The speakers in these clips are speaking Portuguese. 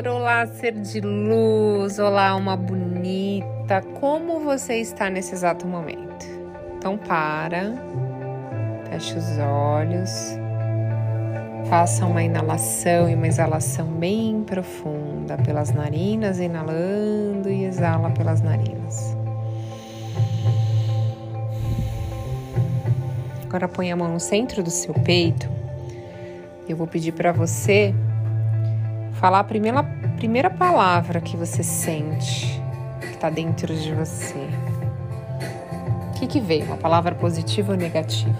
amor, olá, ser de luz, olá, uma bonita. Como você está nesse exato momento? Então, para, feche os olhos, faça uma inalação e uma exalação bem profunda pelas narinas, inalando e exala pelas narinas. Agora põe a mão no centro do seu peito. Eu vou pedir para você falar a primeira, primeira palavra que você sente que está dentro de você. O que, que veio? Uma palavra positiva ou negativa?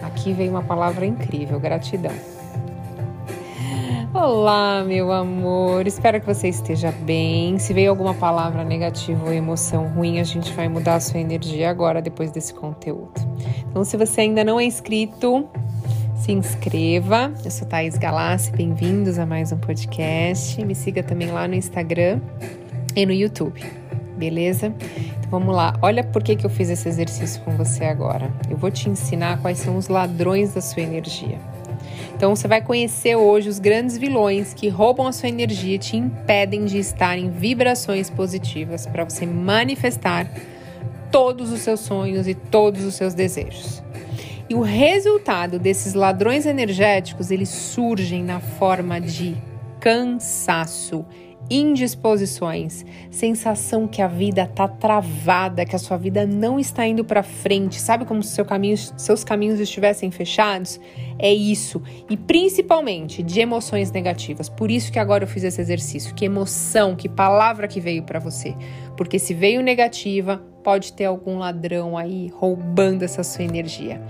Aqui veio uma palavra incrível, gratidão. Olá, meu amor. Espero que você esteja bem. Se veio alguma palavra negativa ou emoção ruim, a gente vai mudar a sua energia agora, depois desse conteúdo. Então, se você ainda não é inscrito, se inscreva. Eu sou Thaís Galassi, bem-vindos a mais um podcast. Me siga também lá no Instagram e no YouTube, beleza? Então vamos lá, olha por que, que eu fiz esse exercício com você agora. Eu vou te ensinar quais são os ladrões da sua energia. Então você vai conhecer hoje os grandes vilões que roubam a sua energia e te impedem de estar em vibrações positivas para você manifestar todos os seus sonhos e todos os seus desejos. E o resultado desses ladrões energéticos, eles surgem na forma de cansaço, indisposições, sensação que a vida tá travada, que a sua vida não está indo para frente, sabe como se seu caminho, seus caminhos estivessem fechados? É isso, e principalmente de emoções negativas. Por isso que agora eu fiz esse exercício. Que emoção, que palavra que veio para você? Porque se veio negativa, pode ter algum ladrão aí roubando essa sua energia.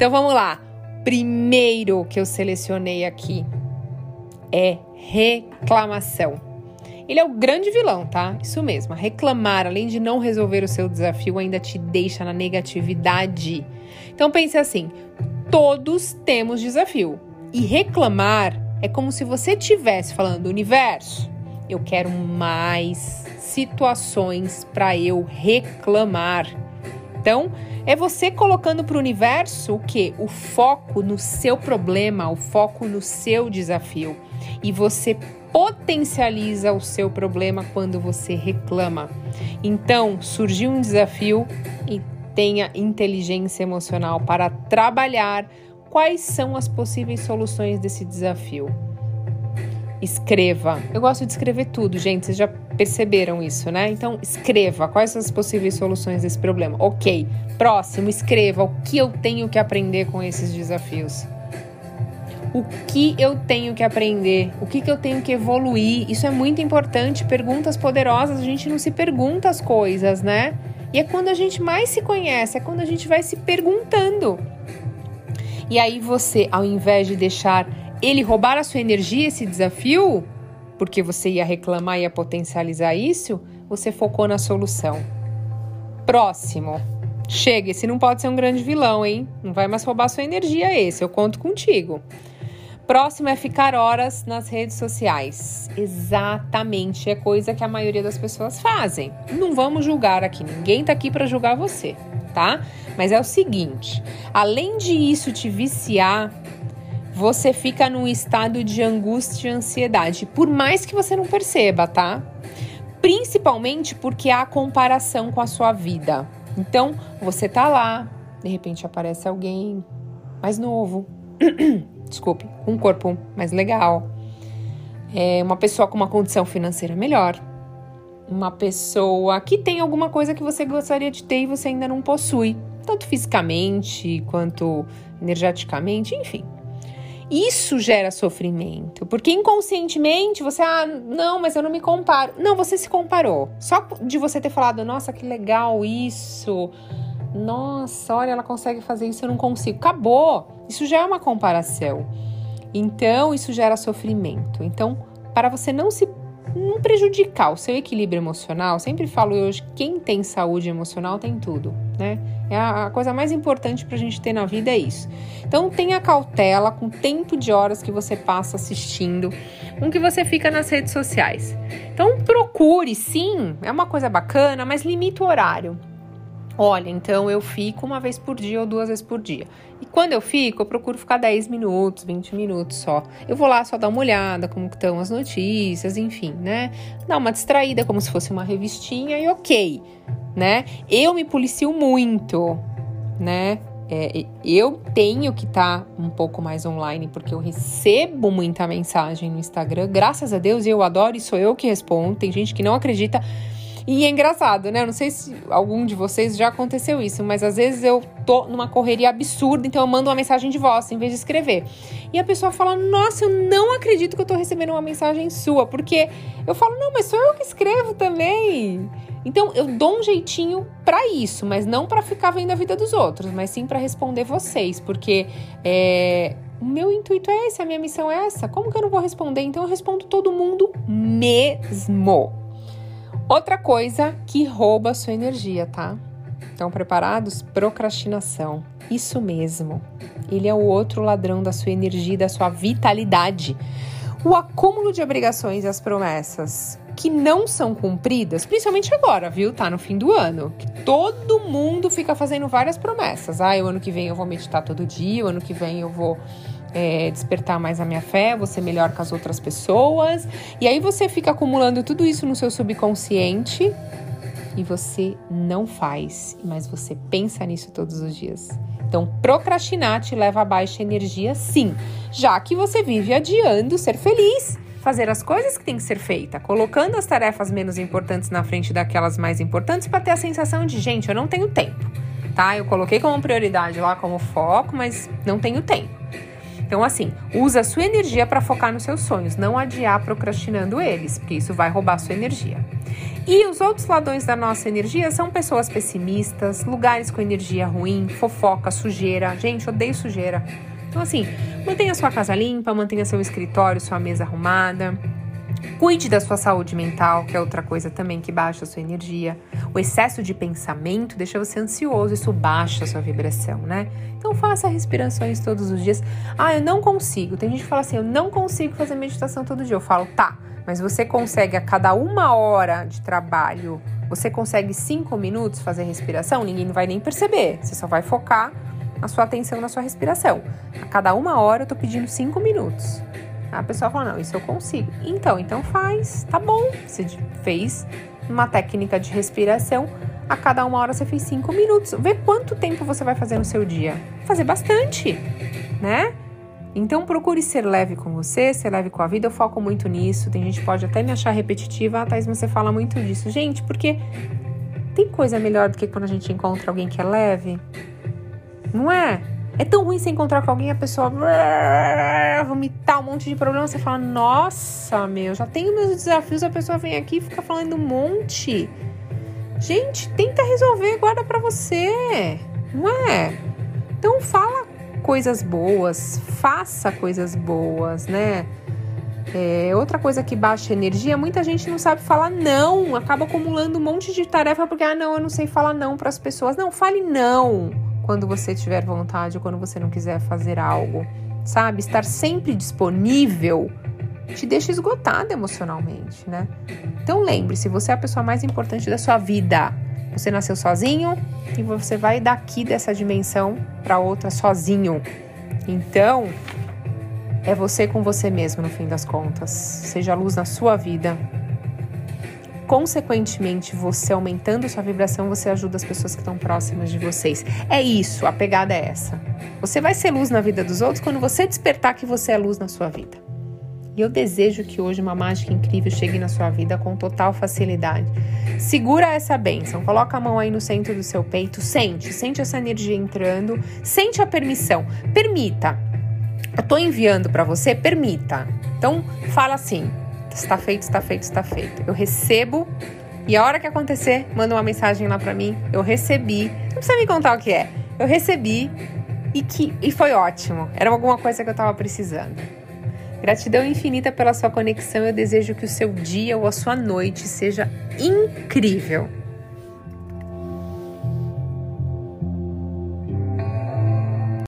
Então vamos lá. Primeiro que eu selecionei aqui é reclamação. Ele é o grande vilão, tá? Isso mesmo. Reclamar, além de não resolver o seu desafio, ainda te deixa na negatividade. Então pense assim: todos temos desafio. E reclamar é como se você estivesse falando, universo, eu quero mais situações para eu reclamar. Então, é você colocando para o universo o que? O foco no seu problema, o foco no seu desafio. E você potencializa o seu problema quando você reclama. Então, surgiu um desafio e tenha inteligência emocional para trabalhar quais são as possíveis soluções desse desafio. Escreva. Eu gosto de escrever tudo, gente. Vocês já perceberam isso, né? Então, escreva quais são as possíveis soluções desse problema. Ok. Próximo, escreva o que eu tenho que aprender com esses desafios. O que eu tenho que aprender? O que, que eu tenho que evoluir? Isso é muito importante. Perguntas poderosas, a gente não se pergunta as coisas, né? E é quando a gente mais se conhece, é quando a gente vai se perguntando. E aí você, ao invés de deixar ele roubar a sua energia, esse desafio, porque você ia reclamar e ia potencializar isso, você focou na solução. Próximo. Chega, esse não pode ser um grande vilão, hein? Não vai mais roubar sua energia esse, eu conto contigo. Próximo é ficar horas nas redes sociais. Exatamente, é coisa que a maioria das pessoas fazem. Não vamos julgar aqui, ninguém tá aqui para julgar você, tá? Mas é o seguinte, além de isso te viciar, você fica num estado de angústia e ansiedade, por mais que você não perceba, tá? Principalmente porque há comparação com a sua vida. Então, você tá lá, de repente aparece alguém mais novo, desculpe, com um corpo mais legal, é uma pessoa com uma condição financeira melhor, uma pessoa que tem alguma coisa que você gostaria de ter e você ainda não possui, tanto fisicamente quanto energeticamente, enfim. Isso gera sofrimento, porque inconscientemente você, ah, não, mas eu não me comparo. Não, você se comparou. Só de você ter falado, nossa, que legal isso. Nossa, olha, ela consegue fazer isso, eu não consigo. Acabou. Isso já é uma comparação. Então, isso gera sofrimento. Então, para você não se não prejudicar o seu equilíbrio emocional, sempre falo hoje, quem tem saúde emocional tem tudo, né? É a, a coisa mais importante para a gente ter na vida é isso. Então tenha cautela com o tempo de horas que você passa assistindo, com que você fica nas redes sociais. Então procure, sim, é uma coisa bacana, mas limite o horário. Olha, então eu fico uma vez por dia ou duas vezes por dia. E quando eu fico, eu procuro ficar 10 minutos, 20 minutos só. Eu vou lá só dar uma olhada, como estão as notícias, enfim, né? Dar uma distraída, como se fosse uma revistinha e ok, né? Eu me policio muito, né? É, eu tenho que estar tá um pouco mais online porque eu recebo muita mensagem no Instagram. Graças a Deus, eu adoro e sou eu que respondo. Tem gente que não acredita, e é engraçado, né? Eu não sei se algum de vocês já aconteceu isso, mas às vezes eu tô numa correria absurda, então eu mando uma mensagem de voz em vez de escrever. E a pessoa fala: Nossa, eu não acredito que eu tô recebendo uma mensagem sua, porque eu falo: Não, mas sou eu que escrevo também. Então eu dou um jeitinho para isso, mas não para ficar vendo a vida dos outros, mas sim para responder vocês, porque é, o meu intuito é esse, a minha missão é essa. Como que eu não vou responder? Então eu respondo todo mundo mesmo. Outra coisa que rouba a sua energia, tá? Estão preparados? Procrastinação. Isso mesmo. Ele é o outro ladrão da sua energia, da sua vitalidade. O acúmulo de obrigações e as promessas que não são cumpridas, principalmente agora, viu? Tá no fim do ano, que todo mundo fica fazendo várias promessas. Ah, o ano que vem eu vou meditar todo dia, o ano que vem eu vou é, despertar mais a minha fé, ser melhor com as outras pessoas. E aí você fica acumulando tudo isso no seu subconsciente e você não faz, mas você pensa nisso todos os dias. Então, procrastinar te leva a baixa energia, sim, já que você vive adiando ser feliz, fazer as coisas que tem que ser feita, colocando as tarefas menos importantes na frente daquelas mais importantes para ter a sensação de, gente, eu não tenho tempo, tá? Eu coloquei como prioridade lá como foco, mas não tenho tempo. Então, assim, usa a sua energia para focar nos seus sonhos, não adiar procrastinando eles, porque isso vai roubar a sua energia. E os outros ladrões da nossa energia são pessoas pessimistas, lugares com energia ruim, fofoca, sujeira. Gente, odeio sujeira. Então, assim, mantenha sua casa limpa, mantenha seu escritório, sua mesa arrumada. Cuide da sua saúde mental, que é outra coisa também que baixa a sua energia. O excesso de pensamento deixa você ansioso, isso baixa a sua vibração, né? Então faça respirações todos os dias. Ah, eu não consigo. Tem gente que fala assim, eu não consigo fazer meditação todo dia. Eu falo, tá, mas você consegue a cada uma hora de trabalho, você consegue cinco minutos fazer respiração? Ninguém vai nem perceber. Você só vai focar a sua atenção na sua respiração. A cada uma hora eu tô pedindo cinco minutos. A pessoa fala: Não, isso eu consigo. Então, então faz, tá bom. Você fez uma técnica de respiração. A cada uma hora você fez cinco minutos. Vê quanto tempo você vai fazer no seu dia. Fazer bastante, né? Então procure ser leve com você, ser leve com a vida. Eu foco muito nisso. Tem gente que pode até me achar repetitiva, ah, Thais, você fala muito disso. Gente, porque tem coisa melhor do que quando a gente encontra alguém que é leve? Não é? É tão ruim você encontrar com alguém a pessoa vomitar um monte de problema. Você fala, nossa, meu, já tenho meus desafios. A pessoa vem aqui e fica falando um monte. Gente, tenta resolver, guarda para você, não é? Então fala coisas boas, faça coisas boas, né? É, outra coisa que baixa energia, muita gente não sabe falar não, acaba acumulando um monte de tarefa porque, ah, não, eu não sei falar não para as pessoas. Não, fale não quando você tiver vontade ou quando você não quiser fazer algo, sabe? Estar sempre disponível te deixa esgotada emocionalmente, né? Então lembre-se, você é a pessoa mais importante da sua vida. Você nasceu sozinho e você vai daqui dessa dimensão para outra sozinho. Então, é você com você mesmo no fim das contas. Seja luz na sua vida, consequentemente, você aumentando sua vibração, você ajuda as pessoas que estão próximas de vocês. É isso, a pegada é essa. Você vai ser luz na vida dos outros quando você despertar que você é luz na sua vida. E eu desejo que hoje uma mágica incrível chegue na sua vida com total facilidade. Segura essa bênção, coloca a mão aí no centro do seu peito, sente, sente essa energia entrando, sente a permissão. Permita. Eu tô enviando para você, permita. Então, fala assim: Está feito, está feito, está feito. Eu recebo e a hora que acontecer, manda uma mensagem lá para mim. Eu recebi. Não precisa me contar o que é. Eu recebi e que e foi ótimo. Era alguma coisa que eu estava precisando. Gratidão infinita pela sua conexão. Eu desejo que o seu dia ou a sua noite seja incrível.